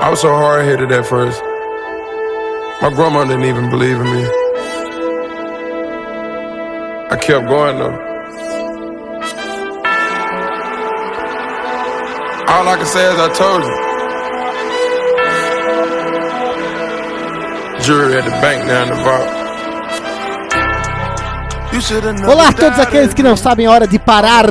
I was so hard headed at first. My grandma didn't even believe in me. I kept going though. All I can say is I told you. Jury at the bank now in the vault. Olá a todos aqueles que não sabem a hora de parar.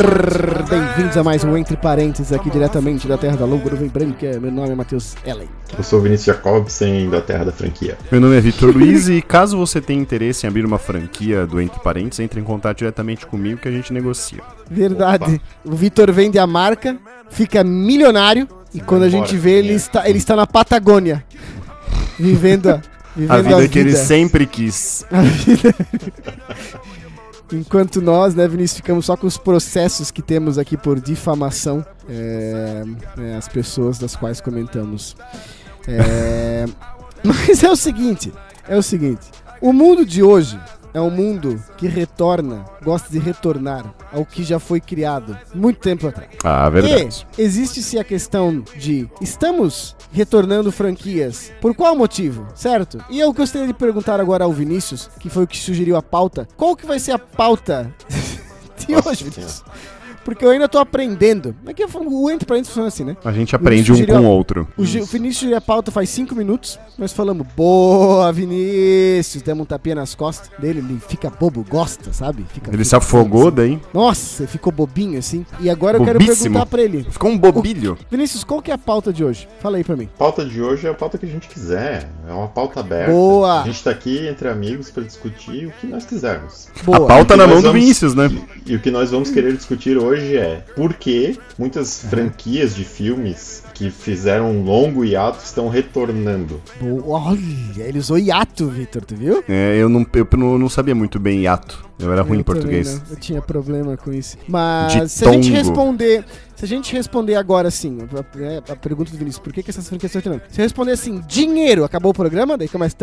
Bem-vindos a mais um Entre Parênteses aqui diretamente da Terra da Lua, Nuvem Branca. Meu nome é Matheus Ellen. Eu sou o Vinícius Jacobsen, da Terra da Franquia. Meu nome é Vitor Luiz e caso você tenha interesse em abrir uma franquia do Entre Parênteses, entre em contato diretamente comigo que a gente negocia. Verdade. Opa. O Vitor vende a marca, fica milionário e quando a gente vê, ele está, ele está na Patagônia. Vivendo a, vivendo a vida, a vida que ele sempre quis. A vida... Enquanto nós, né, Vinícius, ficamos só com os processos que temos aqui por difamação é, é, as pessoas das quais comentamos. É, mas é o seguinte, é o seguinte, o mundo de hoje é um mundo que retorna, gosta de retornar ao que já foi criado muito tempo atrás. Ah, verdade. E existe-se a questão de estamos retornando franquias. Por qual motivo? Certo? E eu gostaria de perguntar agora ao Vinícius, que foi o que sugeriu a pauta, qual que vai ser a pauta de hoje, Vinícius? Porque eu ainda tô aprendendo. É que o Entre Parênteses funciona assim, né? A gente aprende um com o outro. O, o Vinícius a pauta faz cinco minutos, nós falamos, boa, Vinícius, demos um tapinha nas costas dele, ele fica bobo, gosta, sabe? Fica, ele se afogou assim. daí? Nossa, ficou bobinho assim. E agora eu quero perguntar pra ele. Ficou um bobilho. O, Vinícius, qual que é a pauta de hoje? Fala aí pra mim. A pauta de hoje é a pauta que a gente quiser. É uma pauta aberta. Boa! A gente tá aqui entre amigos para discutir o que nós quisermos. Boa. A pauta na mão vamos, do Vinícius, né? E, e o que nós vamos querer discutir hoje é por que muitas franquias de filmes que fizeram um longo hiato estão retornando. Olha, ele usou hiato, Victor, tu viu? É, eu não, eu não sabia muito bem hiato. Eu era ruim eu em português. Eu tinha problema com isso. Mas se a gente responder. Se a gente responder agora assim, a, é, a pergunta do Vinícius, por que, que essas franquias estão retornando? Se responder assim, dinheiro, acabou o programa, daí começa.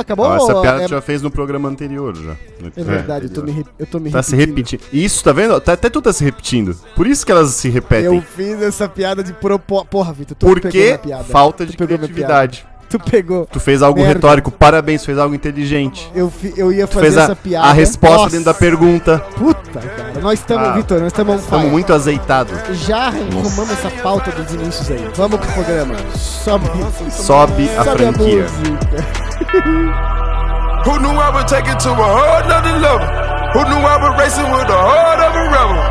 Acabou? Ah, essa piada é... já fez no programa anterior já. É verdade, é, eu tô me, eu tô me tá repetindo. se repetindo. Isso, tá vendo? Tá, até tu tá se repetindo. Por isso que elas se repetem. Eu fiz essa piada de propósito. Porra, Vitor, tu Porque falta de criatividade. Tu pegou. Tu fez algo Merda. retórico, parabéns, fez algo inteligente. Eu, eu ia fazer essa a, piada. A resposta Nossa. dentro da pergunta. Puta, cara. Nós estamos, ah, Vitor, nós estamos Estamos muito azeitados. Já arrumamos essa pauta dos Vinícius aí. Vamos pro programa. Sobe. Sobe a Sobe franquia. Who knew I would take it to a whole nother level? Who knew I would racing with the heart of a rebel?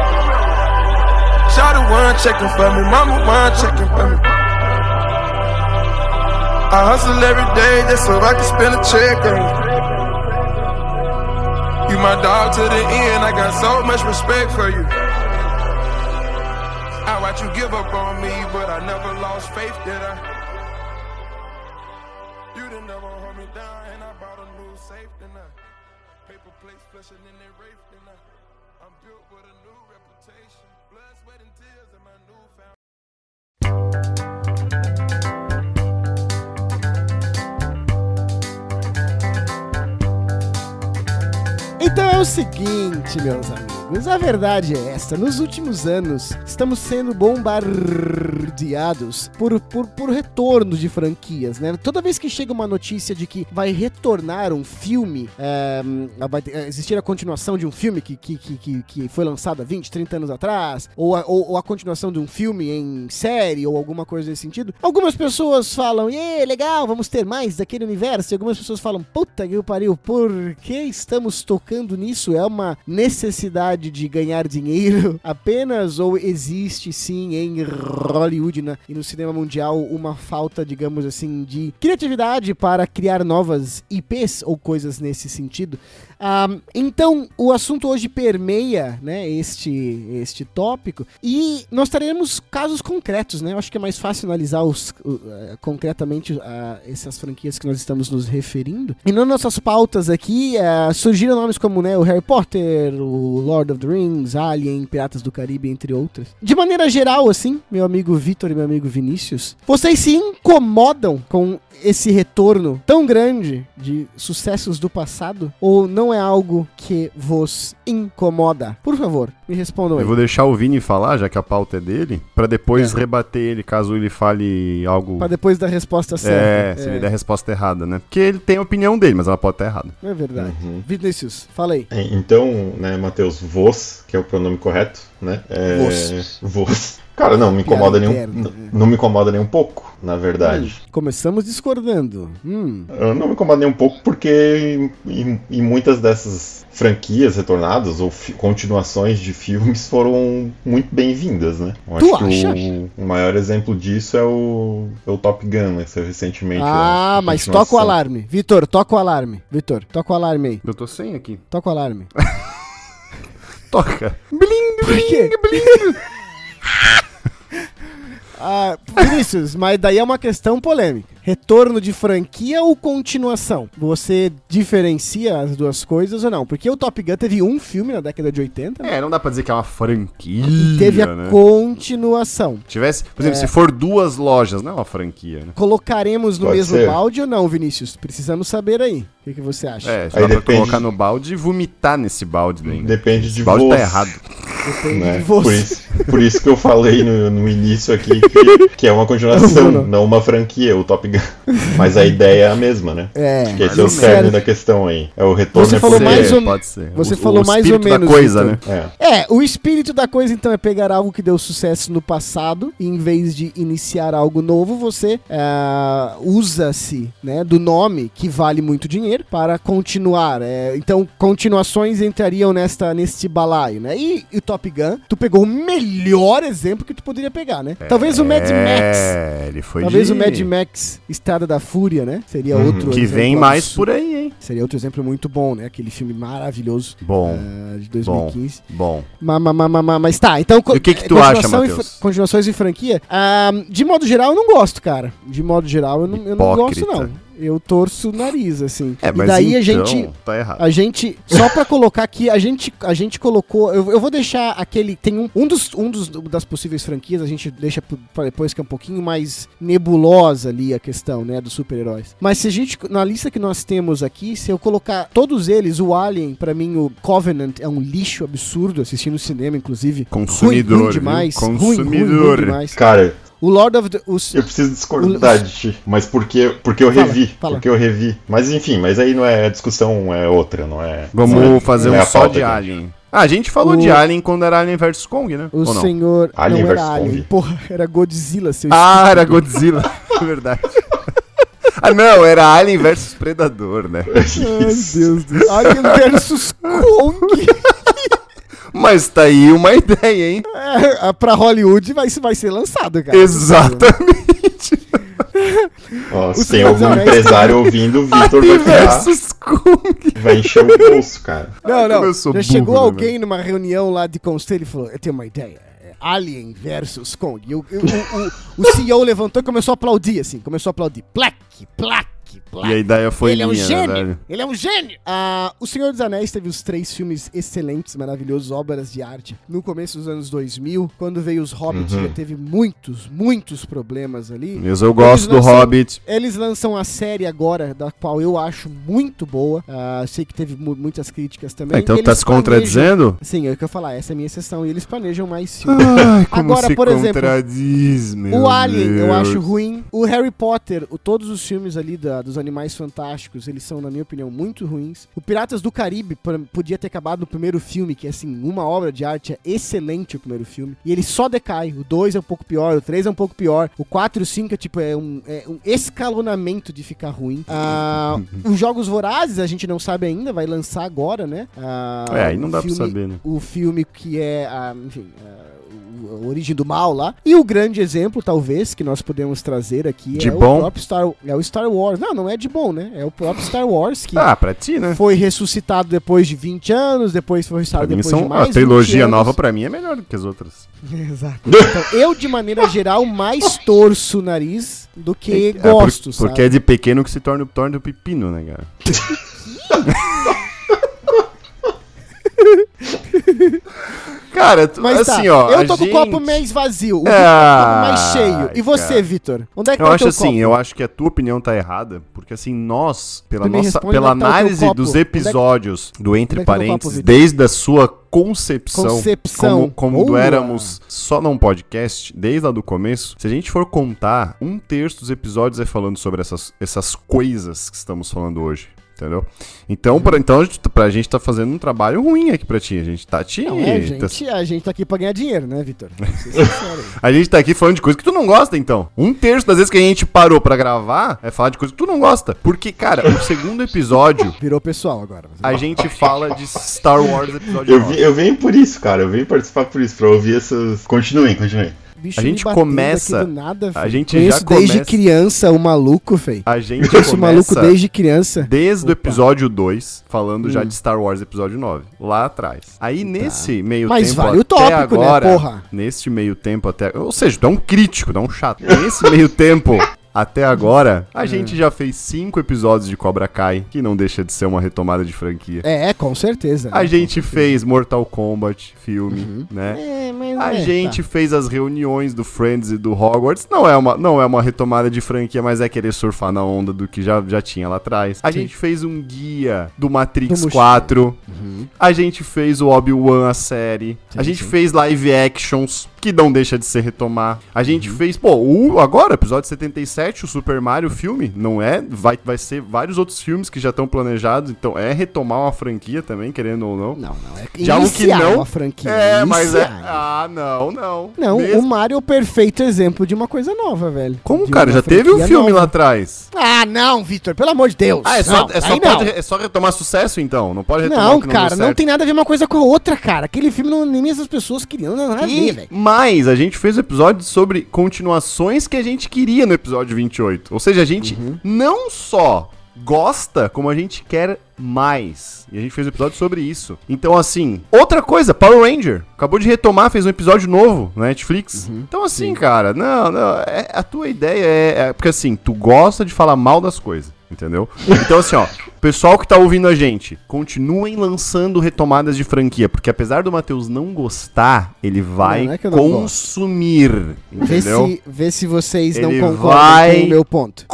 Shot one checking for me, mama one checking for me. I hustle every day just so I can spend a check on you. You my dog to the end, I got so much respect for you. I watch you give up on me, but I never lost faith, did I? Então é o seguinte, meus amigos, a verdade é esta: nos últimos anos estamos sendo bombardeados por, por, por retorno de franquias, né? Toda vez que chega uma notícia de que vai retornar um filme, é, vai existir a continuação de um filme que, que, que, que foi lançado há 20, 30 anos atrás, ou a, ou, ou a continuação de um filme em série, ou alguma coisa nesse sentido, algumas pessoas falam, e legal, vamos ter mais daquele universo, e algumas pessoas falam, puta que pariu, por que estamos tocando? nisso? É uma necessidade de ganhar dinheiro apenas ou existe sim em Hollywood na, e no cinema mundial uma falta, digamos assim, de criatividade para criar novas IPs ou coisas nesse sentido? Um, então, o assunto hoje permeia né, este, este tópico e nós teremos casos concretos, né? Eu acho que é mais fácil analisar os, uh, concretamente uh, essas franquias que nós estamos nos referindo. E nas nossas pautas aqui uh, surgiram nomes como né, o Harry Potter, o Lord Lord of the Rings, Alien, Piratas do Caribe, entre outras. De maneira geral, assim, meu amigo Vitor e meu amigo Vinícius, vocês se incomodam com esse retorno tão grande de sucessos do passado? Ou não é algo que vos incomoda? Por favor, me respondam aí. Eu vou deixar o Vini falar, já que a pauta é dele, pra depois rebater ele caso ele fale algo. Pra depois da resposta É, certa. se ele der a resposta errada, né? Porque ele tem a opinião dele, mas ela pode estar errada. É verdade. Uhum. Vinícius, fala aí. É, Então, né, Matheus, vos, que é o pronome correto, né? É, Vos. Vos. Cara, não me incomoda nem Piada um, interna, n- não me incomoda nem um pouco, na verdade. Hum, começamos discordando. Hum. Eu não me incomoda nem um pouco porque em, em muitas dessas franquias retornadas ou continuações de filmes foram muito bem-vindas, né? Eu Tu acho que acha? o, o maior exemplo disso é o, é o Top Gun, né? Que saiu recentemente. Ah, mas toca o alarme. Vitor, toca o alarme. Vitor, toca o alarme aí. Eu tô sem aqui. Toca o alarme. Toca. Por quê? Ah, Vinícius, mas daí é uma questão polêmica. Retorno de franquia ou continuação? Você diferencia as duas coisas ou não? Porque o Top Gun teve um filme na década de 80 né? É, não dá pra dizer que é uma franquia. e teve a né? continuação. Tivesse, por exemplo, É. se for duas lojas, não é uma franquia, né? Colocaremos no Pode mesmo ser. balde ou não, Vinícius? Precisamos saber aí. O que, que você acha? É, dá pra depende- colocar no balde e vomitar nesse balde né? Depende de balde tá você. errado. Depende né? de você. Por, isso, que eu falei no, no início aqui que, que é uma continuação, Não, não. não uma franquia, o Top Gun. Mas a ideia é a mesma, né? É, Que esse é o cerne da questão aí. É o retorno Você é falou mais ou- pode ser. você O- falou o mais ou menos, da coisa, né? É. É, o espírito da coisa então é pegar algo que deu sucesso no passado e em vez de iniciar algo novo, você é, usa-se né, do nome que vale muito dinheiro para continuar. é, então, continuações entrariam nesta, neste balaio, né? E, e o Top Gun, tu pegou o melhor exemplo que tu poderia pegar, né? Talvez o Mad Max. É, ele foi Talvez de... o Mad Max Estrada da Fúria, né? Seria Uhum. outro Que vem mais absurdo. por aí, hein? Seria outro exemplo muito bom, né? Aquele filme maravilhoso Bom, eh, de 2015. bom. Ma, ma, ma, ma, ma- mas tá, então. E o que que tu acha, Matheus? Continuações de franquia? Ah, de modo geral, eu não gosto, cara. De modo geral, eu não, eu não gosto, não. Eu torço o nariz, assim. É, e mas daí a então, gente. tá errado. A gente, só pra colocar aqui, a gente, a gente colocou. Eu, eu vou deixar aquele. Tem um, um, dos, um dos das possíveis franquias, a gente deixa pra depois que é um pouquinho mais nebulosa ali a questão, né, dos super-heróis. Mas se a gente, na lista que nós temos aqui, se eu colocar todos eles, o Alien, pra mim, o Covenant é um lixo absurdo, assisti no cinema, inclusive. Consumidor, ruim, ruim demais. Ruim, ruim, ruim Consumidor. demais. Cara, O Lord of the. Os, eu preciso discordar de ti, mas porque, porque eu Fala, revi. fala. Porque eu revi. Mas enfim, mas aí não é a discussão, é outra, não é. Vamos não é- fazer é um a só de. Alien. Ah, a gente falou O- de Alien quando era Alien vs Kong, né? o senhor. Alien não era versus Alien. Kong. Porra, era Godzilla, seu Ah, era Godzilla. É verdade. ah, não, era Alien vs Predador, né? Ai, Deus do céu. Alien versus Kong. Mas tá aí uma ideia, hein? É, pra Hollywood vai, vai ser lançado, cara. Exatamente. Ó, O se tem algum Anéis empresário ouvindo, o Vitor vai, Alien ficar, vai encher o bolso, cara. Não, não. eu sou Já burro, chegou né, alguém numa reunião lá de conselho e falou: Eu tenho uma ideia. é Alien versus Kong. E o, o, o, o CEO levantou e começou a aplaudir, assim. Começou a aplaudir. Plaque, plaque, E a ideia foi Ele é um minha, né, gênio! velho? Ele é um gênio! Ah, o Senhor dos Anéis teve os três filmes excelentes, maravilhosos, obras de arte. No começo dos anos 2000, quando veio os Hobbits, Uhum. já teve muitos, muitos problemas ali. Mas eu gosto do lançam- Hobbit. Eles lançam a série agora, da qual eu acho muito boa. Ah, sei que teve mu- muitas críticas também. Ah, então Eles tá se planejam- contradizendo? Sim, é o que eu ia falar, essa é a minha exceção. E eles planejam mais filmes. Ai, como Agora, se por exemplo, contradiz, meu O Alien, eu Deus. acho ruim. O Harry Potter, o- todos os filmes ali da- dos Animais Fantásticos, eles são, na minha opinião, muito ruins. O Piratas do Caribe pra- podia ter acabado no primeiro filme, que é, assim, uma obra de arte, é excelente o primeiro filme. E ele só decai. O 2 é um pouco pior, o 3 é um pouco pior. O 4 e o 5 é, tipo, é um, é um escalonamento de ficar ruim. Ah, os Jogos Vorazes, a gente não sabe ainda, vai lançar agora, né? Ah, É, aí não dá pra filme- saber, né? o filme que é, a, enfim, a, o- a origem do mal lá. E o grande exemplo, talvez, que nós podemos trazer aqui De é bom? o próprio Star, é o Star Wars. Não, não é de bom, né? É o próprio Star Wars que Ah, pra ti, né? foi ressuscitado depois de 20 anos, depois foi ressuscitado depois de são, mais a trilogia 20 anos. nova pra mim é melhor do que as outras. Exato. Então, eu, de maneira geral, mais torço o nariz do que É, por- gosto, sabe? Porque é de pequeno que se torna, torna o pepino, né, cara? Cara, Mas assim, tá, ó. eu tô com o copo mais vazio, o Ah, tá com o mais cheio. E você. Vitor? Onde é que Eu tá acho assim, copo? eu acho que a tua opinião tá errada, porque assim, nós, pela nossa, pela é tá análise copo. dos Onde é que- episódios do Entre é tá copo, Parênteses, Vitor? desde a sua concepção, Concepção. como, como éramos só num podcast, desde lá do começo, se a gente for contar, um terço dos episódios é falando sobre essas, essas coisas que estamos falando hoje. Entendeu? Então, pra, então a gente, pra gente tá fazendo um trabalho ruim aqui pra ti. A gente tá te. Não, é, tá- gente, a gente tá aqui pra ganhar dinheiro, né, Vitor? A gente tá aqui falando de coisa que tu não gosta, então. Um terço das vezes que a gente parou pra gravar é falar de coisa que tu não gosta. Porque, cara, o segundo episódio, Virou pessoal agora. mas- a gente fala de Star Wars episódio Eu, 9. vi- eu venho por isso, cara. Eu venho participar por isso, pra ouvir essas. Continuem, continuem. Bicho a gente começa- aqui do nada, a filho. gente Conheço já desde começa- criança o maluco, fei. A gente Conheço o maluco começa desde criança. desde o Opa. episódio 2, falando já Hum. de Star Wars episódio 9, lá atrás. Aí nesse meio Mas tempo vale o até tópico, né, agora, porra? nesse meio tempo até, ou seja, tu é um crítico, é um chato. Nesse meio tempo até agora, Hum. a gente já fez cinco episódios de Cobra Kai, que não deixa de ser uma retomada de franquia. É, com certeza. A né, gente com certeza. fez Mortal Kombat, filme, né? É, A gente fez as reuniões do Friends e do Hogwarts. Não é, uma, não é uma retomada de franquia, mas é querer surfar na onda do que já, já tinha lá atrás. A Sim. gente fez um guia do Matrix Do mochila. 4. Uhum. A gente fez o Obi-Wan, a série. Sim, a gente sim. fez live actions, que não deixa de ser retomar. A gente Uhum. fez, pô, o, agora, episódio 77, o Super Mario filme, não é? Vai, vai ser vários outros filmes que já estão planejados. Então é retomar uma franquia também, querendo ou não. Não, não. É De algo que iniciar não- uma franquia. É, mas é. iniciar. Ah, não, não. Não, Mesmo- o Mario é o perfeito exemplo de uma coisa nova, velho. Como, De cara? Já teve um filme nova. lá atrás. Ah, não, Vitor, pelo amor de Deus. Ah, é só, Não, é só, pode- é só retomar sucesso, então? Não pode retomar Não, o que não cara, não tem nada a ver uma coisa com a outra, cara. Aquele filme não, nem mesmo as pessoas queriam, não, nada a ver, velho. mais, a gente fez um episódio sobre continuações que a gente queria no episódio 28. Ou seja, a gente Uhum. não só gosta, como a gente quer mais. E a gente fez um episódio sobre isso. Então, assim, outra coisa, Power Ranger. Acabou de retomar, fez um episódio novo na Netflix. Uhum. Então, assim, cara, não, não. é- a tua ideia é, é. Porque assim, tu gosta de falar mal das coisas. Entendeu? Então, assim, ó, pessoal que tá ouvindo a gente, continuem lançando retomadas de franquia, porque apesar do Matheus não gostar, ele vai não é não gosto. consumir. Vê Entendeu? se, vê se vocês não Ele concordam vai- com o meu ponto.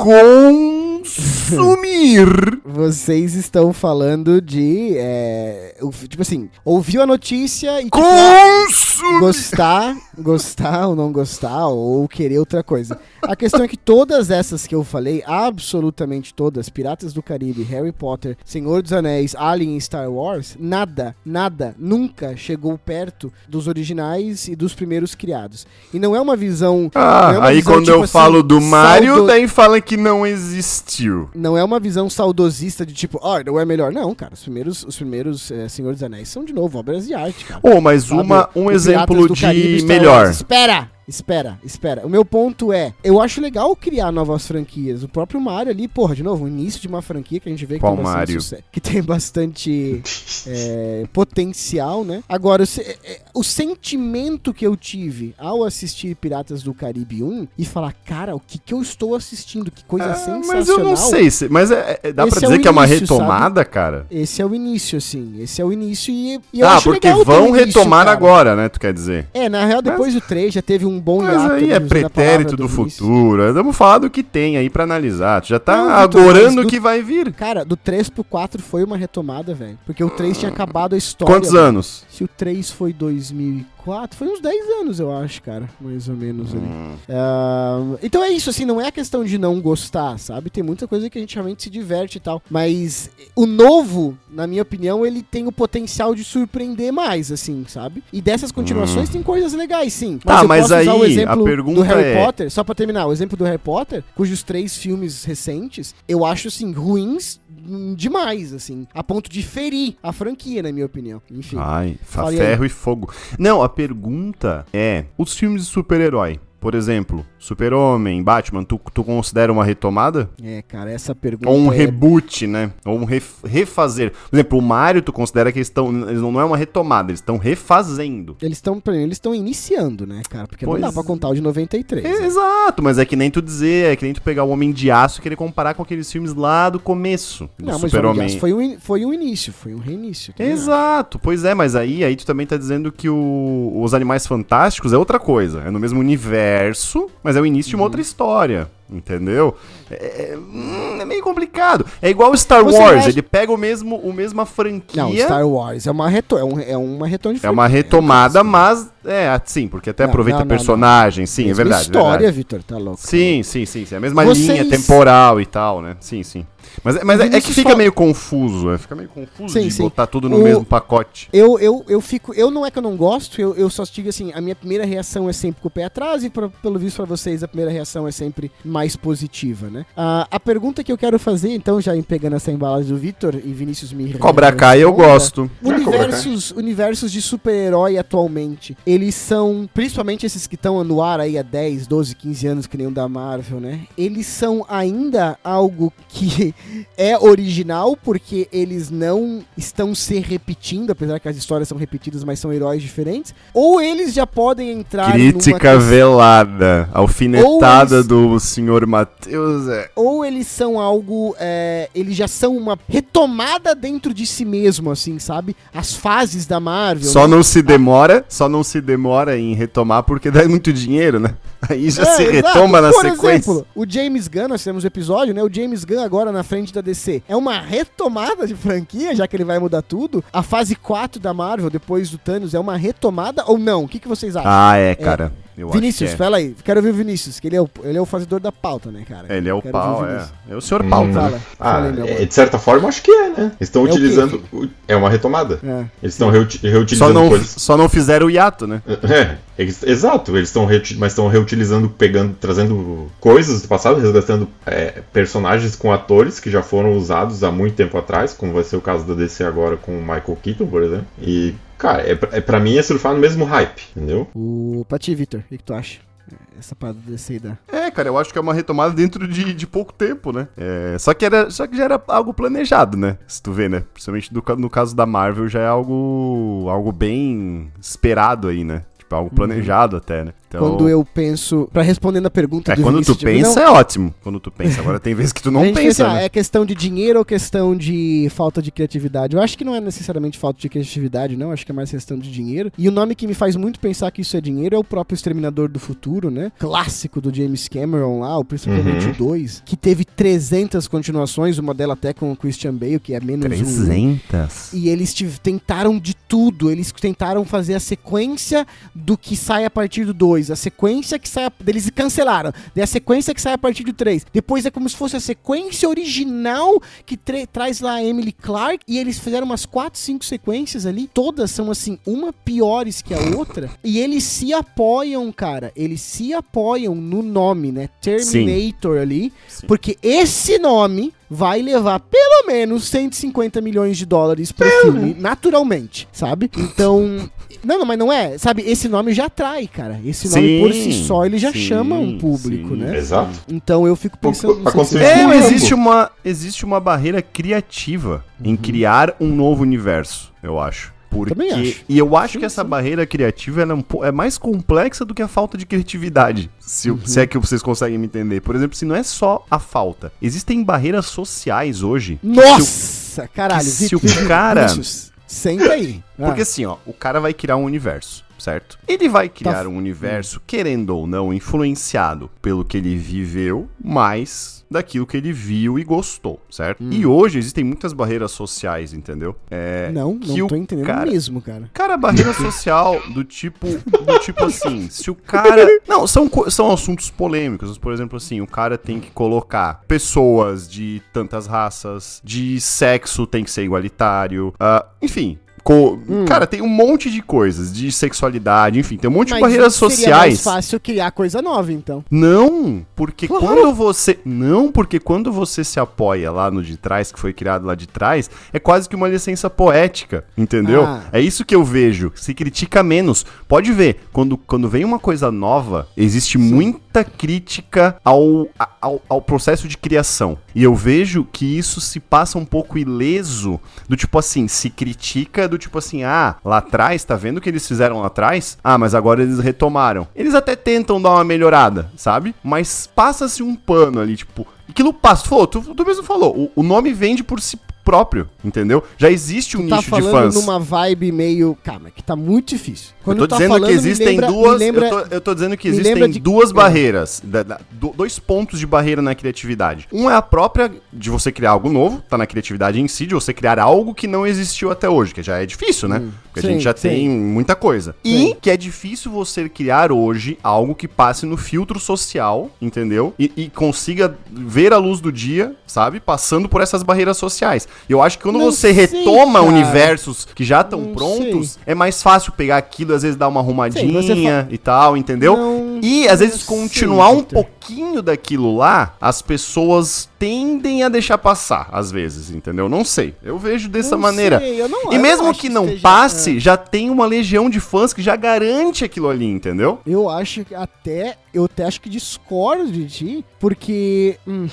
Consumir! Vocês estão falando de. é, tipo assim, ouviu a notícia e tipo, Consumir! gostar, gostar ou não gostar, ou querer outra coisa. A questão é que todas essas que eu falei, absolutamente todas, Piratas do Caribe, Harry Potter, Senhor dos Anéis, Alien e Star Wars, nada, nada, nunca chegou perto dos originais e dos primeiros criados. E não é uma visão. é Ah, uma aí visão, quando tipo eu assim, falo do Mario, saudo- daí fala que não Não é uma visão saudosista de tipo, ó, não é melhor. Não, cara, os primeiros, os primeiros eh, Senhor dos Anéis são de novo obras de arte, cara. Oh, mas Sabe? uma, um O exemplo Caribe, de melhor. Espera! Espera, espera. O meu ponto é, eu acho legal criar novas franquias. O próprio Mario ali, porra, de novo, o início de uma franquia que a gente vê que Qual tem bastante Mario? sucesso, que tem bastante é, potencial, né? Agora, o, é, é, o sentimento que eu tive ao assistir Piratas do Caribe 1 e falar, cara, o que que eu estou assistindo? Que coisa Ah, sensacional. mas eu não sei, se- mas é- é- dá Esse pra é dizer o que é uma início, retomada, cara? Esse é o início, assim. Esse é o início e, e eu ah, acho porque legal ter vão um início, retomar cara. agora, né? Tu quer dizer? É, na real, depois do 3 já teve um bom Mas hiato, aí é pretérito do início. futuro. Vamos falar do que tem aí pra analisar. Tu já tá Não, Vitor, agorando mas o do- que vai vir. Cara, do 3 pro 4 foi uma retomada, velho. Porque o 3 tinha acabado a história. Quantos velho. anos? Se o 3 foi 2004, foi uns 10 anos, eu acho, cara. Mais ou menos ali. Hum. Ah, então é isso, assim, não é a questão de não gostar, sabe? Tem muita coisa que a gente realmente se diverte e tal. Mas o novo, na minha opinião, ele tem o potencial de surpreender mais, assim, sabe? E dessas continuações tem coisas legais, sim. Hum. Tá, eu mas posso usar o aí, exemplo a pergunta do Harry é- Potter, só pra terminar, o exemplo do Harry Potter, cujos três filmes recentes, eu acho, assim, ruins hum, demais, assim, a ponto de ferir a franquia, na minha opinião. Enfim. Ai, Fale aí. ferro e fogo. Não, a pergunta é: os filmes de super-herói por exemplo, Super-Homem, Batman, tu, tu considera uma retomada? É, cara, essa pergunta Ou um é... reboot, né? Ou um ref- refazer. Por exemplo, o Mario, tu considera que eles estão. Eles não, não é uma retomada, eles estão refazendo. Eles estão eles estão iniciando, né, cara? Porque Pois- não dá pra contar o de 93. É, né? Exato, mas é que nem tu dizer, é que nem tu pegar o Homem de Aço e querer comparar com aqueles filmes lá do começo. Do Não, mas o Homem de Aço foi um, foi um início, foi um reinício. acho. Exato, pois é, mas aí, aí tu também tá dizendo que o- os Animais Fantásticos é outra coisa. É no mesmo universo, mas é o início de Uhum. uma outra história. Entendeu? É, é, hum, é meio complicado. É igual o Star Você Wars, acha- ele pega o mesmo, o mesma franquia. Não, Star Wars é uma, reto... é um, é uma retorno de É uma retomada, é mas. É, sim, porque até Não, aproveita não, não, personagem, sim, é Mesma verdade. história. Vitor, tá louco. Sim, sim, sim, sim. É a mesma Vocês- linha temporal e tal, né? Sim, sim. Mas, é- mas é, é que fica meio confuso, é, fica meio confuso Sim, de sim. botar tudo no O- mesmo pacote. Eu, eu, eu fico. Eu não é que eu não gosto, eu, eu só digo assim, a minha primeira reação é sempre com o pé atrás, e pra- pelo visto pra vocês, a primeira reação é sempre mais positiva, né? Ah, a pergunta que eu quero fazer, então, já em pegando essa embalagem do Vitor e Vinícius me Cobra Kai eu gosto. Universos, universos de super-herói atualmente, eles são, principalmente esses que estão no ar aí há 10, 12, 15 anos, que nem o da Marvel, né? Eles são ainda algo que é original, porque eles não estão se repetindo, apesar que as histórias são repetidas, mas são heróis diferentes, ou eles já podem entrar Crítica numa... velada. Alfinetada eles- do senhor Matheus. É. Ou eles são algo. é, eles já são uma retomada dentro de si mesmo, assim, sabe? As fases da Marvel. Só né? não se demora, só não se demora em retomar porque dá muito dinheiro, né? Aí já É, se exato. retoma na Por sequência. exemplo, o James Gunn, nós temos o episódio, né? O James Gunn agora na frente da DC. É uma retomada de franquia, já que ele vai mudar tudo. A fase 4 da Marvel, depois do Thanos, é uma retomada ou não? O que, que vocês acham? Ah, é, cara. Eu Vinícius, que fala aí. Quero ver o Vinícius, que ele é o, ele é o fazedor da pauta, né, cara? é. Ele é o Quero pau, é. É o senhor Hum. pau, tá? Fala, Ah, fala aí, meu é, de certa forma, acho que é, né? Eles estão É utilizando. É uma retomada. É. Eles estão reuti- Só reutilizando não, coisas. só não fizeram o hiato, né? É, eles- exato, eles estão mas estão reutilizando, pegando, trazendo coisas do passado, resgatando é, personagens com atores que já foram usados há muito tempo atrás, como vai ser o caso da DC agora com o Michael Keaton, por exemplo. E, cara, é, pra- é, pra mim é surfar no mesmo hype, entendeu? O pra ti, Victor, o que, que tu acha? Essa parada desse aí da. É, cara, eu acho que é uma retomada dentro de, de pouco tempo, né? É, só, que era, só que já era algo planejado, né? Se tu vê, né? Principalmente do no caso da Marvel, já é algo, algo bem esperado aí, né? Tipo, algo planejado até, né? Então, Quando eu penso. Pra responder na pergunta É, do quando tu Vinícius, pensa é ótimo. Quando tu pensa. Agora tem vezes que tu não a pensa, pensa, né? é questão de dinheiro ou questão de falta de criatividade? Eu acho que não é necessariamente falta de criatividade, não. Acho que é mais questão de dinheiro. E o nome que me faz muito pensar que isso é dinheiro é o próprio Exterminador do Futuro, né? Clássico do James Cameron lá, o principalmente Uhum. o 2, que teve 300 continuações, uma dela até com o Christian Bale, que é menos um. 300? E eles tentaram de tudo. Eles tentaram fazer a sequência do que sai a partir do 2. A sequência que sai. Eles cancelaram. Daí a sequência que sai a partir do 3. Depois é como se fosse a sequência original que tra- traz lá a Emily Clark. E eles fizeram umas 4, 5 sequências ali. Todas são assim, uma piores que a outra. E eles se apoiam, cara. Eles se apoiam no nome, né? Terminator ali. Sim. Porque esse nome vai levar pelo menos 150 milhões de dólares pro filme, naturalmente, sabe? Então. Não, não, mas não é. Sabe, esse nome já atrai, cara. Esse nome Sim, por si só, ele já sim, chama um público, sim. né? Exato. Então eu fico pensando. não se- É, existe uma, existe uma barreira criativa em criar um novo universo, eu acho. Porque, Também acho. E eu acho Sim, que essa sim. barreira criativa ela é, um é mais complexa do que a falta de criatividade. Se, Uhum. se é que vocês conseguem me entender. Por exemplo, se não é só a falta. Existem barreiras sociais hoje. que se o- Nossa, caralho. que se o cara- Senta aí. Porque assim, ó, o cara vai criar um universo, certo? Ele vai criar Tá. um universo, querendo ou não, influenciado pelo que ele viveu, mas daquilo que ele viu e gostou, certo? Hum. E hoje existem muitas barreiras sociais, entendeu? É, não, que não o tô entendendo cara- mesmo, cara. Cara, barreira social do tipo, do tipo assim, se o cara, não, são são assuntos polêmicos, por exemplo assim, o cara tem que colocar pessoas de tantas raças, de sexo tem que ser igualitário, ah, enfim, co- Hum. Cara, tem um monte de coisas, de sexualidade, enfim, tem um monte de Mas barreiras seria sociais. mais fácil criar coisa nova, então. Não, porque Claro. quando você. Não, porque quando você se apoia lá no de trás, que foi criado lá de trás, é quase que uma licença poética, entendeu? Ah. É isso que eu vejo. Se critica menos. Pode ver, quando, quando vem uma coisa nova, existe muita crítica ao, ao, ao processo de criação. E eu vejo que isso se passa um pouco ileso, do tipo assim, se critica do tipo assim, ah, lá atrás, tá vendo o que eles fizeram lá atrás? Ah, mas agora eles retomaram. Eles até tentam dar uma melhorada, sabe? Mas passa-se um pano ali, tipo, aquilo passa. Pô, tu, tu mesmo falou, o, o nome vende por si próprio, entendeu? Já existe um tá nicho de falando fãs. numa vibe meio. Calma, que tá muito difícil. Eu Quando tô tá dizendo falando, que existem lembra- duas. lembra- eu, tô, eu tô dizendo que existem de- duas É. barreiras. da- da- do- dois pontos de barreira na criatividade. Um é a própria de você criar algo novo, tá na criatividade em si, de você criar algo que não existiu até hoje, que já é difícil, né? Porque a Sim, gente já sim. tem muita coisa. Sim. E que é difícil você criar hoje algo que passe no filtro social, entendeu? E, e consiga ver a luz do dia, sabe? Passando por essas barreiras sociais. Eu acho que quando Não você sei, retoma cara. universos que já estão prontos, é mais fácil pegar aquilo, às vezes dar uma arrumadinha fa- e tal, entendeu? Não- e às vezes sei, continuar um pouquinho daquilo lá, as pessoas tendem a deixar passar, às vezes, entendeu? Não sei. Eu vejo dessa Não maneira. sei, não- e mesmo que não passe, já tem uma legião de fãs que já garante aquilo ali, entendeu? Eu acho que até. Eu até acho que discordo de ti, porque. hum,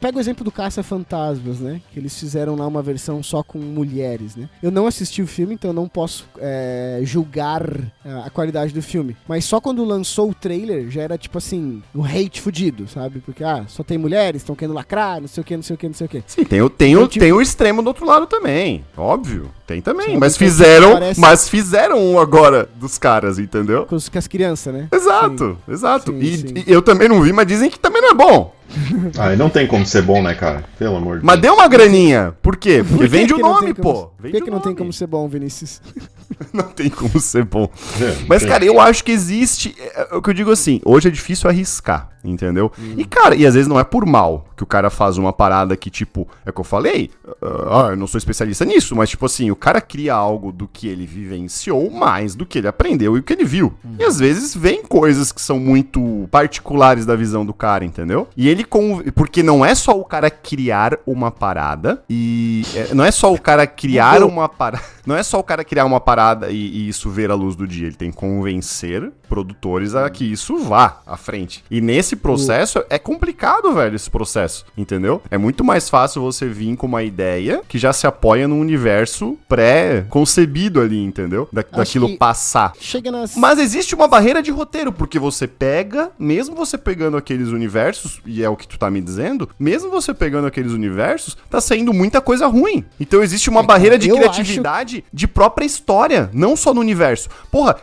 Pega o exemplo do Caça Fantasmas, né? Que eles fizeram lá uma versão só com mulheres, né? Eu não assisti o filme, então eu não posso é, julgar a, a qualidade do filme. Mas só quando lançou o trailer já era tipo assim, um hate fudido, sabe? Porque, ah, só tem mulheres, estão querendo lacrar, não sei o que, não sei o que, não sei o que. Sim, tem o, tem, o, tipo- tem o extremo do outro lado também. Óbvio. Tem também. Sim, mas fizeram. parece- Mas fizeram um agora dos caras, entendeu? Com, as crianças, né? Exato, exato. Sim, e, sim. e eu também não vi, mas dizem que também não é bom. Ah, não tem como ser bom, né, cara? Pelo amor de Mas deu uma graninha. Por quê? Porque Por que vende o que nome, como- pô. Por que, que não tem como ser bom, Vinícius? Não tem como ser bom. É, Mas, tem. cara, eu acho que existe. É, é o que eu digo assim, hoje é difícil arriscar, entendeu? Hum. E, cara, e às vezes não é por mal que o cara faz uma parada que, tipo, é o que eu falei. Ah, eu não sou especialista nisso, mas, tipo assim, o cara cria algo do que ele vivenciou mais do que ele aprendeu e o que ele viu. Hum. E às vezes vem coisas que são muito particulares da visão do cara, entendeu? E ele. Con... Porque não é só o cara criar uma parada e. é, não é só o cara criar uma parada. Não é só o cara criar uma parada e, e isso ver a luz do dia. Ele tem que convencer produtores a que isso vá à frente. E nesse processo é complicado, velho, esse processo. Entendeu? É muito mais fácil você vir com uma ideia que já se apoia num universo pré-concebido ali, entendeu? Da, daquilo passar. Nas. Mas existe uma barreira de roteiro, porque você pega, mesmo você pegando aqueles universos, e é o que tu tá me dizendo, mesmo você pegando aqueles universos, tá saindo muita coisa ruim. Então existe uma É, barreira de criatividade de própria história, não só no universo. Porra,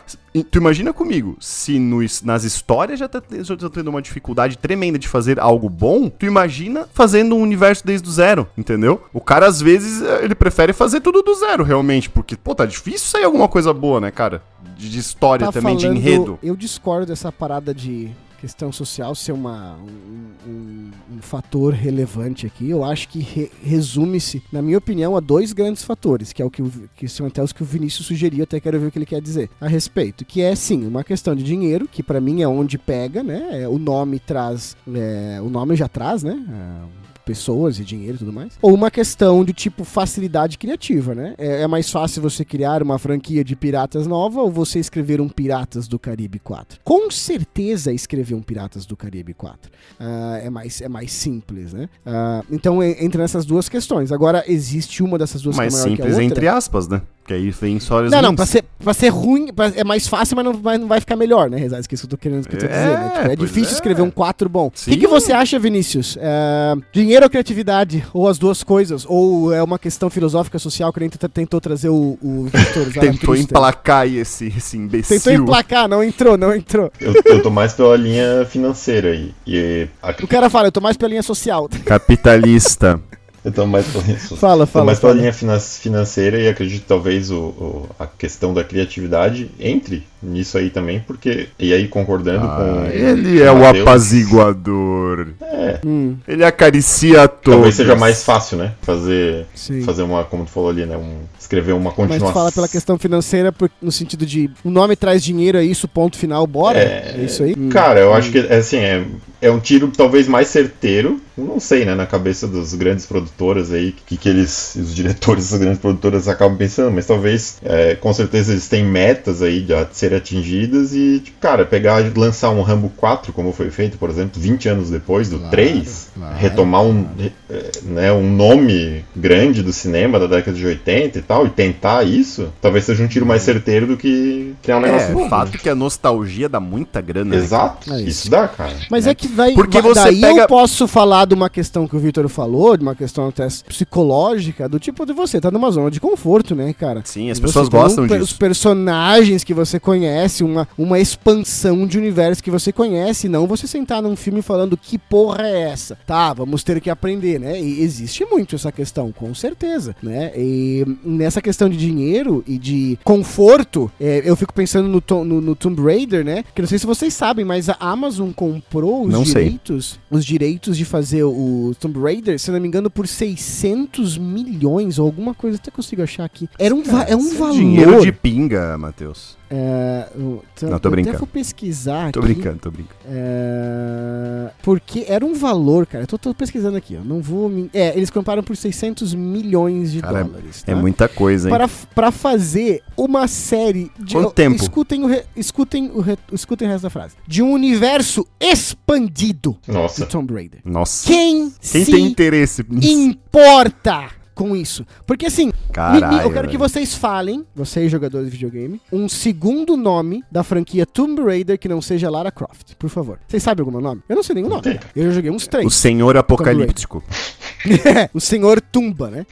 tu imagina comigo, se nos- nas histórias já tá, já tá tendo uma dificuldade tremenda de fazer algo bom, tu imagina fazendo um universo desde o zero, entendeu? O cara, às vezes, eh, ele prefere fazer tudo do zero, realmente, porque, pô, tá difícil sair alguma coisa boa, né, cara? De, de história tá também, de falando- enredo. Eu discordo dessa parada de questão social ser uma, um, um- um fator relevante aqui. Eu acho que re- resume-se, na minha opinião, a dois grandes fatores, que é o que, que são até os que o Vinícius sugeriu, até quero ver o que ele quer dizer a respeito. Que é sim uma questão de dinheiro, que pra mim é onde pega, né? É, o nome traz. é, o nome já traz, né? É, pessoas e dinheiro e tudo mais. Ou uma questão de tipo facilidade criativa, né? É, é mais fácil você criar uma franquia de piratas nova ou você escrever um Piratas do Caribe 4? Com certeza escrever um Piratas do Caribe 4. Ah, é, mais, é mais simples, né? Ah, então entra nessas duas questões. Agora, existe uma dessas duas Mais que é maior que a simples outra? entre aspas, né? Que aí vem histórias Não, não, pra ser, pra ser ruim, pra- é mais fácil, mas não vai, não vai ficar melhor, né, Rezais? Que é isso que eu tô querendo que eu tô É, dizendo. né? Tipo, é difícil é. escrever um 4 bom. O que, que você acha, Vinícius? É, dinheiro ou criatividade? Ou as duas coisas? Ou é uma questão filosófica social que nem tenta- tentou trazer o, o Victor Tentou emplacar aí esse, esse imbecil. Tentou emplacar, não entrou, não entrou. Eu, eu tô mais pela linha financeira aí. E a, O cara fala, eu tô mais pela linha social. Capitalista. Eu tô mais pela, Fala, tô fala. mais pela fala. linha finan- financeira e acredito que talvez o, o- a questão da criatividade entre nisso aí também, porque. E aí concordando Ah, com. ele é com o Mateus, apaziguador. É, Hum, Ele acaricia a todos. talvez seja mais fácil, né? Fazer. sim. Fazer uma, como tu falou ali, né? Um, escrever uma continuação. Mas fala pela questão financeira por- no sentido de o nome traz dinheiro, é isso, ponto final, bora? É, É, isso aí? Cara, eu acho que é assim, é, é um tiro talvez mais certeiro, não sei, né, na cabeça dos grandes produtoras aí, que, que eles, os diretores das grandes produtoras acabam pensando, mas talvez, é, com certeza eles têm metas aí de a serem atingidas e, tipo, cara, pegar e lançar um Rambo 4, como foi feito, por exemplo, 20 anos depois do Claro, 3, claro. retomar um, é, né, um nome grande do cinema da década de 80 e tal, e tentar isso, talvez seja um tiro mais certeiro do que criar um negócio É, novo. fato que a nostalgia dá muita grana. né, Exato, É isso. isso dá, cara. Mas é que vai, Porque vai- você daí pega- eu posso falar de uma questão que o Victor falou, de uma questão até psicológica, do tipo de você tá numa zona de conforto, né, cara? Sim, as pessoas gostam um disso. Os personagens que você conhece, uma, uma expansão de universo que você conhece, não você sentar num filme falando que porra é essa. Tá, vamos ter que aprender, né? E existe muito essa questão, com certeza, né? E nessa questão de dinheiro e de conforto, é, eu fico pensando no, no, no Tomb Raider, né? Que não sei se vocês sabem, mas a Amazon comprou os Não sei. direitos, os direitos de fazer o Tomb Raider, se não me engano, por 600 milhões ou alguma coisa, até consigo achar aqui. Era um, va- é um Isso valor. Dinheiro de pinga, Matheus. É, eu- Não, tô eu brincando. Até vou pesquisar Tô aqui. brincando, tô brincando. É, porque era um valor, cara. Eu tô, tô pesquisando aqui, ó. Não vou. me- É, eles compraram por 600 milhões de Cara, dólares. É tá? muita coisa, hein? Para, pra fazer uma série de. Quanto tempo? Escutem o, re- escutem, o re- escutem o resto da frase. De um universo expandido de Nossa. Tomb Raider. Nossa. Quem, Quem se tem interesse nisso? importa com isso? Porque assim, Me- me- Caralho. eu quero que vocês falem, vocês jogadores de videogame, um segundo nome da franquia Tomb Raider que não seja Lara Croft, por favor. Vocês sabem algum nome? Eu não sei nenhum nome. Eu já joguei uns O três. Senhor Apocalíptico. o Senhor Tumba, né?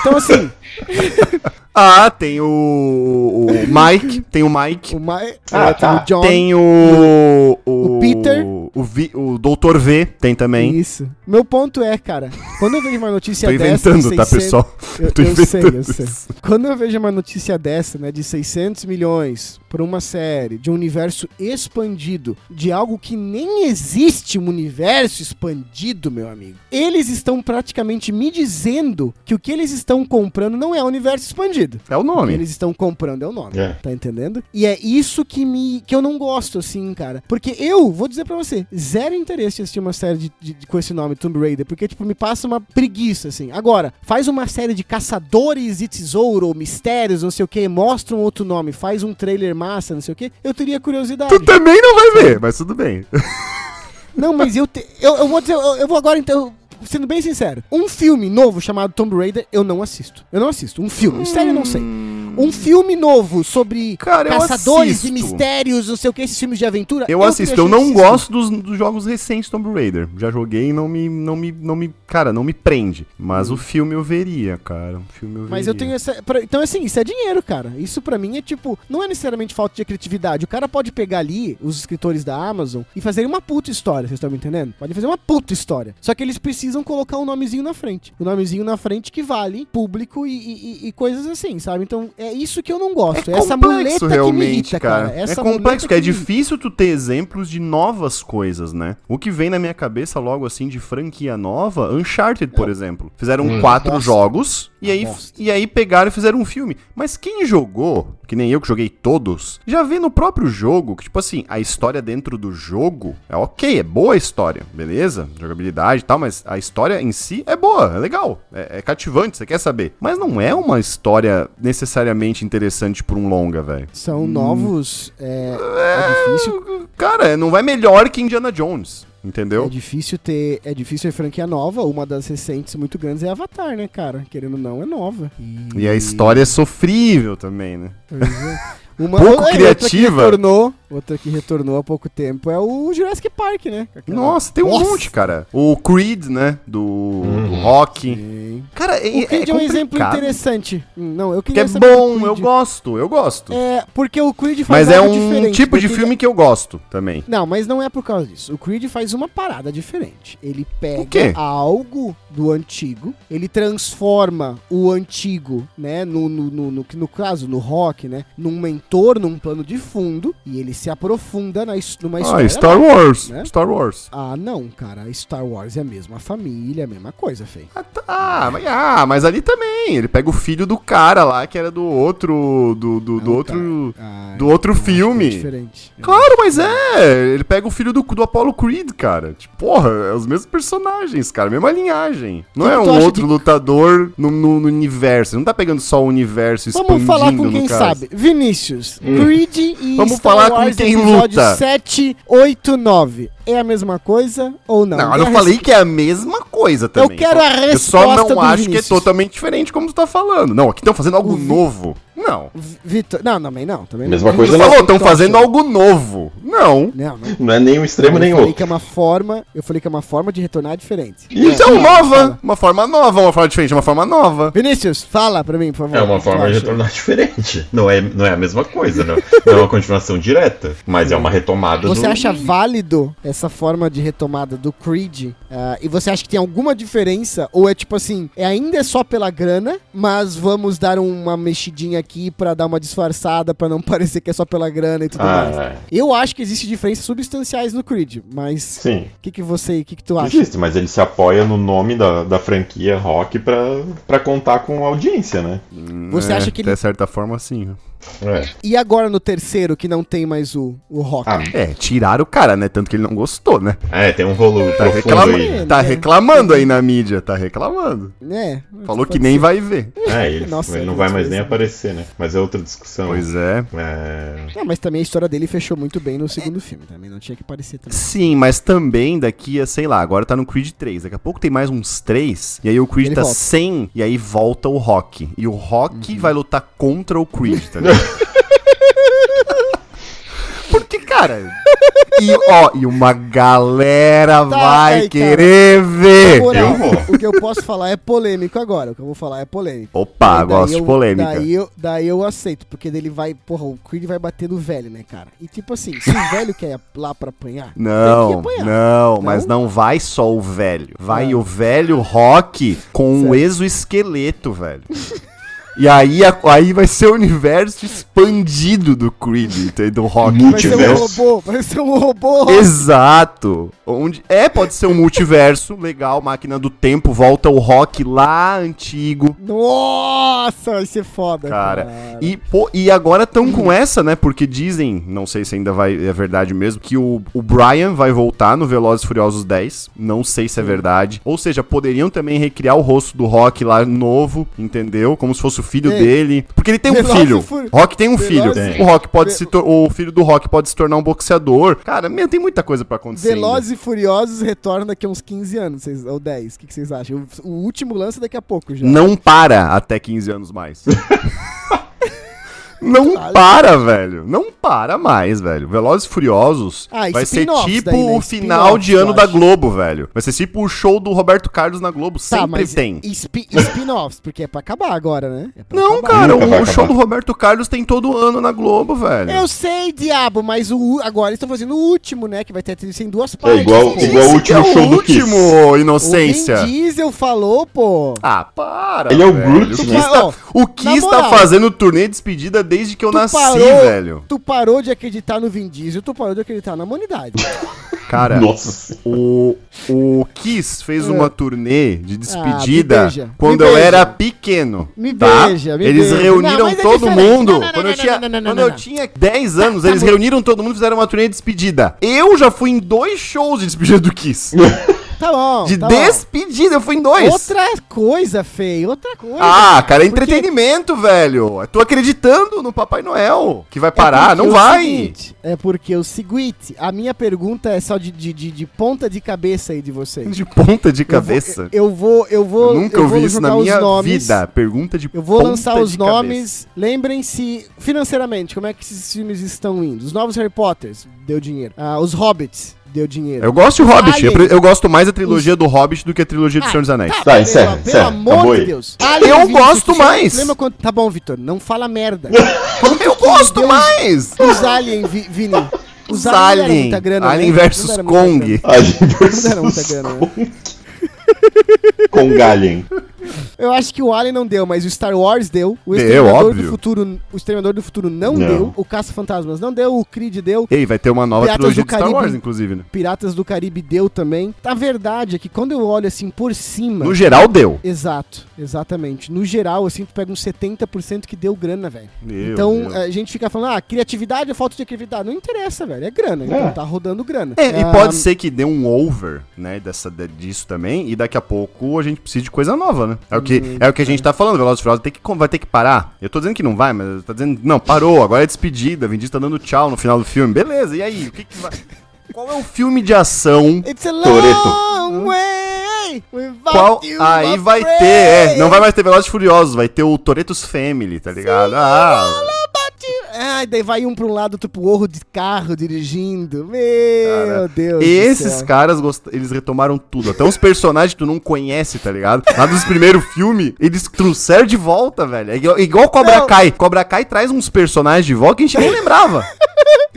Então assim, Ah, tem o, o Mike, tem o Mike, o, Ma Ah, é, tem tá. o John. tem o, O Peter. o, Vi- o Dr. V, tem também. Isso. Meu ponto é, cara, quando eu vejo uma notícia Tô dessa. de inventando, tá, 600 pessoal? Eu, Tô eu sei, inventando eu sei. isso. Quando eu vejo uma notícia dessa, né, de 600 milhões por uma série, de um universo expandido, de algo que nem existe um universo expandido, meu amigo. Eles estão praticamente me dizendo que o que eles estão comprando não é o universo expandido. É o nome. eles estão comprando é o nome. É. Tá entendendo? E é isso que me que eu não gosto, assim, cara. Porque eu, vou dizer pra você, zero interesse em assistir uma série de, de- de- com esse nome, Tomb Raider, porque, tipo, me passa uma preguiça, assim. Agora, faz uma série de caçadores de tesouro, ou mistérios, não sei o que, mostra um outro nome, faz um trailer massa, não sei o que, eu teria curiosidade. Tu também não vai ver, mas tudo bem. Não, mas eu, te- eu, eu vou dizer, eu, eu vou agora então. Sendo bem sincero, um filme novo chamado Tomb Raider, eu não assisto. Eu não assisto. Um filme. Sério, eu não sei. Um filme novo sobre Cara, eu caçadores de assisto. mistérios, não sei o que, esses filmes de aventura. Eu queria assisto, eu não gosto dos, dos jogos recentes Tomb Raider. Já joguei e não me, não me, não me, cara, não me prende. Mas o filme eu veria, cara. O filme eu veria. Mas eu tenho essa. pra- Então, assim, isso é dinheiro, cara. Isso pra mim é tipo. Não é necessariamente falta de criatividade. O cara pode pegar ali, os escritores da Amazon, e fazer uma puta história, vocês estão me entendendo? Pode fazer uma puta história. Só que eles precisam colocar um nomezinho na frente. O nomezinho na frente que vale público e, e- e- e coisas assim, sabe? Então, é isso que eu não gosto. É essa complexo muleta realmente, que me irrita, cara. cara. Essa é complexo, é que me- difícil tu ter exemplos de novas coisas, né? O que vem na minha cabeça logo assim de franquia nova, Uncharted, por exemplo. Fizeram Hum. quatro jogos e aí, e aí pegaram e fizeram um filme. Mas quem jogou, que nem eu que joguei todos, já vê no próprio jogo que, tipo assim, a história dentro do jogo é ok, é boa a história, beleza? Jogabilidade e tal, mas a história em si é boa, é legal, é, é cativante, você quer saber. Mas não é uma história necessariamente interessante por um longa, velho. São novos. É, é difícil. Cara, não vai melhor que Indiana Jones, entendeu? É difícil ter. É difícil ter franquia nova. Uma das recentes muito grandes é Avatar, né, cara? Querendo ou não, é nova. E a história é sofrível também, né? Pois é. Uma, Pouco outra criativa. Que retornou, outra que retornou há pouco tempo é o Jurassic Park, né? Aquela Nossa, tem um bosta. monte, cara. O Creed, né? Do, Uhum. do Rock. Sim. Cara, é, O Creed é, um exemplo interessante. Hum, Não, eu Que queria é saber do bom, eu gosto, eu gosto. É, porque o Creed faz Mas é um tipo de filme que eu gosto também. Não, mas não é por causa disso. O Creed faz uma parada diferente. Ele pega algo do antigo, ele transforma o antigo, né, no, no, no, no, no caso, no rock, né, num mentor, num plano de fundo, e ele se aprofunda na, numa história. Ah, Star Wars. né? Star Wars. Ah, não, cara. Star Wars é a mesma família, a mesma coisa, Fê. Ah, tá, ah, mas, ah, mas ali também. Ele pega o filho do cara lá, que era do outro. Do, do, do Não, outro. Ah, do outro é filme. diferente. Eu Claro, mas é. Ele pega o filho do, do Apollo Creed, cara. Tipo, porra, é os mesmos personagens, cara. Mesma linhagem. Não é um outro que- lutador no, no- no universo. Ele Não tá pegando só o universo expandindo Vamos falar com quem no caso. Sabe. Vinícius, Creed e Vamos Star falar com Wars quem episódio luta. 7, 8, 9. É a mesma coisa ou não? Não, eu não falei que é a mesma coisa também. quero a Eu só resposta não do acho que é Vinícius. totalmente diferente como tu tá falando. Não, aqui estão fazendo algo Vi- novo. Não. Vitor. Não, também não. Também Mesma não. coisa Tu não. falou, estão fazendo algo novo. Não. Não, não. Não é nem um extremo eu nem falei outro. que é uma forma. Eu falei que é uma forma de retornar diferente. Então, É, nova. fala. Uma forma nova, uma forma diferente, uma forma nova. Vinícius, fala pra mim, por favor. É uma forma de retornar diferente. Não é, não é a mesma coisa, não. Não é uma continuação direta, mas é uma retomada Você do... acha válido essa forma de retomada do Creed? Ah, e você acha que tem alguma diferença? Ou é tipo assim, é ainda é só pela grana, mas vamos dar uma mexidinha aqui pra dar uma disfarçada, pra não parecer que é só pela grana e tudo mais? Ah, é. Eu acho que existe diferenças substanciais no Creed, mas Sim. o que, que você, o que, que tu acha? Existe, mas ele se apoia no nome da, da franquia rock pra, pra contar com audiência, né? Você acha que ele- De certa forma, sim. É. E agora no terceiro, que não tem mais o, o rock? Ah, É, tiraram o cara, né? Tanto que ele não gostou, né? é, tem um rolo Tá, reclama- aí. tá né? reclamando aí na mídia, tá reclamando. É. Falou que nem ser. vai ver. É, ele, Nossa, ele não é vai mais nem aparecer, né? Mas é outra discussão. Pois é. É... Mas também a história dele fechou muito bem no segundo filme, também não tinha que parecer também. Sim, mas também daqui a, sei lá, agora tá no Creed 3. Daqui a pouco tem mais uns 3. E aí o Creed Ele tá volta. 100. E aí volta o Rock. E o Rock Uhum. vai lutar contra o Creed, tá ligado? Porque, cara. E, ó, e uma galera vai aí, cara. querer ver. Moral, eu vou. O que eu posso falar é polêmico agora. O que eu vou falar é polêmico. Opa, Daí gosto de polêmica. Daí eu, daí eu aceito, porque dele vai. Porra, o Creed vai bater no velho, né, cara? E tipo assim, se o velho quer ir lá pra apanhar, Não, tem que apanhar. não, mas não vai só o velho. Vai Ah. o velho Rock com o Certo. exoesqueleto, velho. E aí, a- aí vai ser o universo expandido do Creed, entendeu? do Rock. Vai ser um robô, vai ser um robô. Exato. Onde é, pode ser um multiverso, legal, máquina do tempo, volta o Rock lá antigo. Nossa, vai ser foda, Cara, cara. e, pô, e agora estão com essa, né? Porque dizem, não sei se ainda vai, é verdade mesmo, que o, o Brian vai voltar no Velozes e Furiosos 10. Não sei se é verdade. Ou seja, poderiam também recriar o rosto do Rock lá novo, entendeu? Como se fosse o filho Ei, dele. Porque ele tem um Velozes filho. Furi- Rock tem um Velozes filho. O Rock pode se tor- o filho do Rock pode se tornar um boxeador. Cara, meu, tem muita coisa pra acontecer. ainda. Velozes e Furiosos retornam daqui a uns 15 anos, vocês- ou 10. O que, que vocês acham? O, o último lance é daqui a pouco já. Não para até 15 anos mais. Não Caralho. para, velho. Não para mais, velho. Velozes e Furiosos Ah, vai ser tipo daí, né? o final de ano da. Globo, velho. Vai ser tipo o show do Roberto Carlos na Globo. Tá, Sempre mas tem. spi- spin-offs, porque é pra acabar agora, né? É Não, acabar. cara, Nunca vai o, show do Roberto Carlos tem todo ano na Globo, velho. Eu sei, diabo, mas o, agora eles estão fazendo o último, né? Que vai ter em duas É partes. igual, pô. igual o que é último show do Kiss. último, O inocência. Vin Diesel falou, pô. Ah, para. Ele é o. Groot, O Kiss né? tá, o Kiss tá fazendo turnê de despedida desde que eu Tu nasci, parou- velho. Tu parou de acreditar no Vin Diesel, tu parou de acreditar na humanidade. Cara, Nossa. O, o Kiss fez É. uma turnê de Ah, despedida beija, quando eu era pequeno. Me tá? beija, me Eles beija. reuniram Não, é todo diferente. mundo. Não, não, quando não, eu tinha, não, não, não, quando não, eu tinha 10 anos, Tá eles reuniram todo mundo e fizeram uma turnê de despedida. Eu já fui em dois shows de despedida do Kiss. Tá bom. De tá bom. despedida, eu fui em dois. Outra coisa, feio, outra coisa. Ah, cara, é Porque- entretenimento, velho. Eu tô acreditando no Papai Noel. Que vai É parar, porque não vai. seguinte, é porque o seguinte, a minha pergunta é só de, de, de, de ponta de cabeça aí de vocês. De ponta de cabeça. Eu vou, eu vou, Eu nunca eu vou ouvi isso na minha nomes. vida. Pergunta de Eu vou ponta lançar os nomes. Lembrem-se, financeiramente, como é que esses filmes estão indo. Os novos Harry Potters, deu dinheiro. Ah, os Hobbits, deu dinheiro. Eu gosto de Hobbit. Eu, Alien. pre- eu gosto mais da trilogia do Hobbit do que a trilogia do Ah, Senhor dos Anéis. Tá, Tá, pelo- encerra, Pelo encerra. amor Acabou de aí. Deus. Eu gosto tu mais. Lembra quando... Tá bom, Vitor, não fala merda. Eu gosto Deus. mais! Os Alien, Vi- Vini. Os, Alien não deram Alien. muita grana, Alien né? versus deram muita Kong. grana. Alien Não deram muita versus grana, né? com Galien. Eu acho que o Alien não deu, mas o Star Wars deu. O Deu, Exterminador óbvio. do Futuro, o Exterminador do Futuro não, Não. deu. O Caça Fantasmas não deu. O Creed deu. Ei, vai ter uma nova Piratas trilogia do de Star Caribe. Wars, inclusive, né? Piratas do Caribe deu também. A verdade é que quando eu olho assim por cima. No geral, deu. Exato, exatamente. No geral, assim, tu pega uns 70% que deu grana, velho. Meu Então Deus. a gente fica falando, ah, criatividade é falta de criatividade. Não interessa, velho. É grana. Então É. tá rodando grana. É, e Ah, pode ser que dê um over, né, dessa, de- disso também, e daqui a pouco a gente precisa de coisa nova, né? É o que, Hum, é o que a gente tá falando, Velozes e Furiosos tem que, vai ter que parar. Eu tô dizendo que não vai, mas tá dizendo, não, parou, agora é despedida, Vin Diesel tá dando tchau no final do filme. Beleza, e aí? O que que vai... Qual é o filme de ação It's a long Toretto. way Qual aí vai ter, é, não vai mais ter Velozes e Furiosos, vai ter o Toretos Family, tá ligado? Ah, Ah, daí vai um pra um lado, pro outro de carro dirigindo. Meu Cara, Deus. esses caras, eles retomaram tudo. Até uns personagens que tu não conhece, tá ligado? Lá dos primeiros filmes, eles trouxeram de volta, velho. É igual, igual Cobra Não. Kai. Cobra Kai traz uns personagens de volta que a gente nem lembrava.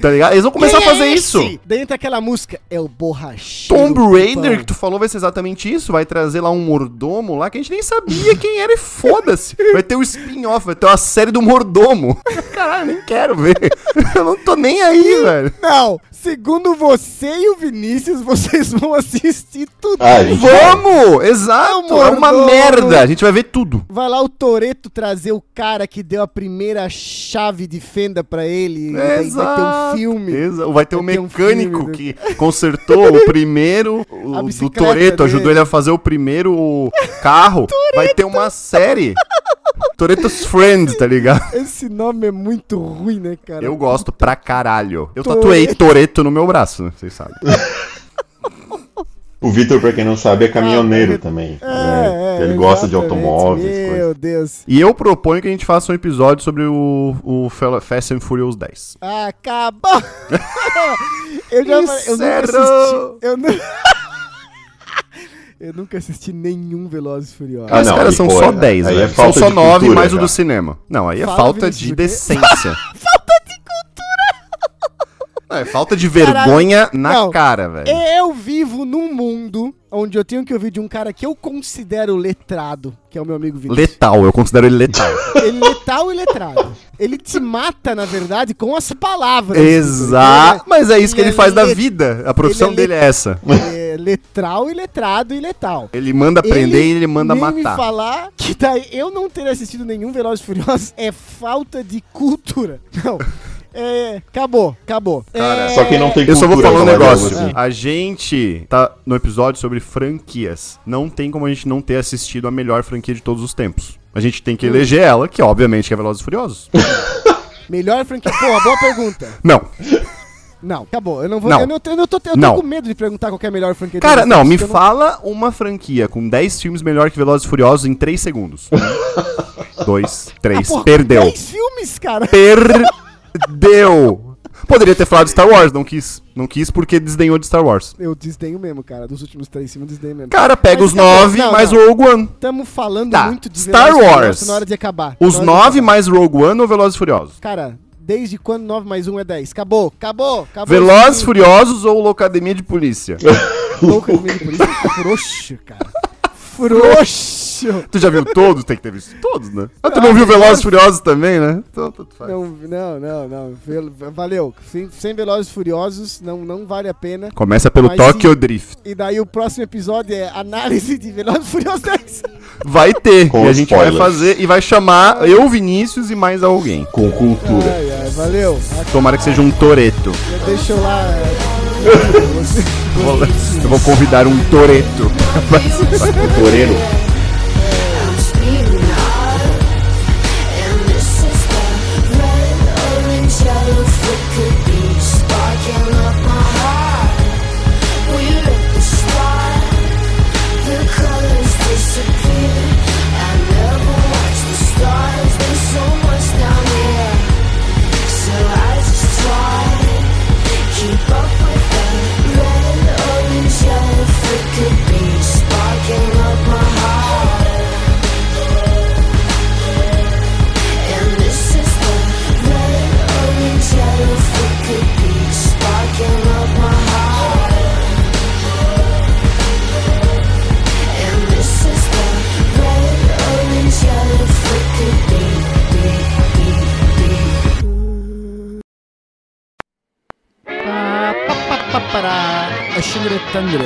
Tá ligado? Eles vão começar Quem a fazer é isso. esse? Daí entra aquela música, é o borracheiro. Tomb Raider, que tu falou, vai ser exatamente isso. Vai trazer lá um mordomo lá que a gente nem sabia quem era e foda-se. Vai ter o spin-off, vai ter uma série do mordomo. Caralho, nem quero ver. Eu não tô nem aí, velho. Não, segundo você e o Vinícius, vocês vão assistir tudo. Ah, Vamos! Exato! É É um uma mordomo. merda! A gente vai ver tudo. Vai lá o Toreto trazer o cara que deu a primeira chave de fenda pra ele. e daí vai ter um filme. Exa- Vai ter um Vai ter um mecânico filme, que consertou o primeiro o, do Toreto, ajudou ele a fazer o primeiro carro. Vai ter uma série. Toreto's Friends, tá ligado? Esse nome é muito ruim, né, cara? Eu gosto pra caralho. Eu Toretto. tatuei Toreto no meu braço, né? Vocês sabem. O Vitor, pra quem não sabe, é caminhoneiro Ah, também. É, né? é, Ele gosta de automóveis, Meu coisas. Deus. E eu proponho que a gente faça um episódio sobre o, o Fast and Furious 10. Acabou! eu já falei, eu Encerrou. assisti. Eu, nu- eu nunca assisti nenhum Velozes e Furiosos. Ah, Os não, caras são pô, só é- 10, aí é velho. São falta só de 9 cultura mais o do cinema. Não, aí é Fala, falta de decência. Não, é falta de vergonha na Não. cara, velho. Eu vivo num mundo onde eu tenho que ouvir de um cara que eu considero letrado, que é o meu amigo Vinícius. Letal, eu considero ele letal. Ele é letal e letrado. Ele te mata, na verdade, com as palavras. Exato. Mas é isso que ele ele faz é da vida. A profissão ele é dele é essa. Ele é letral e letrado e letal. Ele manda prender e ele manda nem matar. me falar que daí eu não ter assistido nenhum Velozes e Furiosos é falta de cultura. Não. É, acabou, acabou. Cara, é, só quem não tem Eu só vou falar um algo negócio. assim. A gente tá no episódio sobre franquias. Não tem como a gente não ter assistido a melhor franquia de todos os tempos. A gente tem que Hum. eleger ela, que obviamente é Velozes e Furiosos. Melhor franquia. Pô, uma boa pergunta. não. Não, acabou. Eu não vou. Não. Eu, não, eu, não tô, eu tô Não. com medo de perguntar qual é a melhor franquia. Cara, não, me fala uma franquia com 10 filmes melhor que Velozes e Furiosos em 3 segundos. Um, dois, eu não- três. Ah, porra, Perdeu. 10 filmes, cara. Perdeu. Poderia ter falado de Star Wars, não quis. Não quis porque desdenhou de Star Wars. Eu desdenho mesmo, cara. Dos últimos três filmes, eu desdenho mesmo. Cara, pega Mas os acabou. 9 Não, mais não. o Rogue One. Tamo falando Tá, muito de Star Velozes Furiosos, Wars. tá na hora de acabar. Os Tá na hora de 9 acabar. mais Rogue One ou Velozes e Furiosos? Cara, desde quando 9 mais 1 é 10? Acabou, acabou, acabou. Velozes. Furiosos ou Locademia de Polícia? Meio por isso. Frouxo, cara. Frouxo. tu já viu todos? Tem que ter visto todos, né? Ah, tu não viu Velozes e Furiosos também, né? Então, tudo faz. Não, não, não, não. Valeu. Sem, sem Velozes e Furiosos, não, não vale a pena. Começa pelo Tokyo Drift. E daí o próximo episódio é análise de Velozes e Furiosos 10. Vai ter. Com e a gente spoilers. vai fazer e vai chamar eu, Vinícius e mais alguém. Com cultura. Ai, ai, valeu. Tomara que seja um Toreto. Deixa eu lá. você- Eu vou, eu vou convidar um Toreto. Toreiro. I'm a xingre